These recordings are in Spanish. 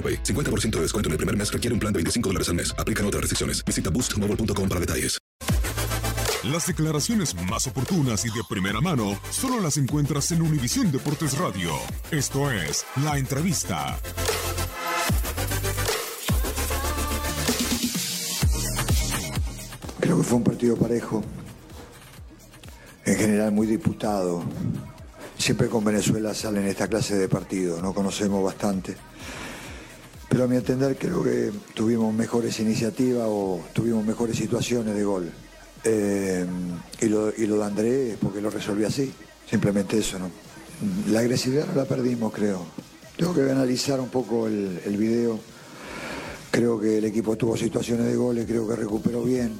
AroPay. 50% de descuento en el primer mes requiere un plan de 25 dólares al mes. Aplican otras restricciones. Visita boostmobile.com para detalles. Las declaraciones más oportunas y de primera mano solo las encuentras en Univisión Deportes Radio. Esto es La Entrevista. Creo que fue un partido parejo, en general muy disputado. Siempre con Venezuela salen esta clase de partidos, no conocemos bastante. A mi entender creo que tuvimos mejores iniciativas o tuvimos mejores situaciones de gol. Eh, y, lo, lo de André es porque lo resolví así, simplemente eso, ¿no? La agresividad no la perdimos, creo. Tengo que analizar un poco el, el video. Creo que el equipo tuvo situaciones de goles, creo que recuperó bien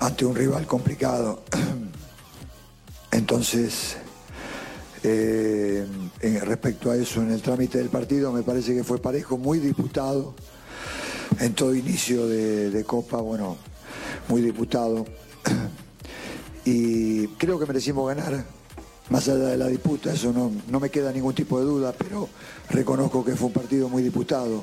ante un rival complicado. Entonces, eh, en- respecto a eso, en el trámite del partido me parece que fue parejo, muy disputado. En todo inicio de, de Copa, bueno, muy disputado. Y creo que merecimos ganar, más allá de la disputa, eso no, no me queda ningún tipo de duda, pero reconozco que fue un partido muy disputado.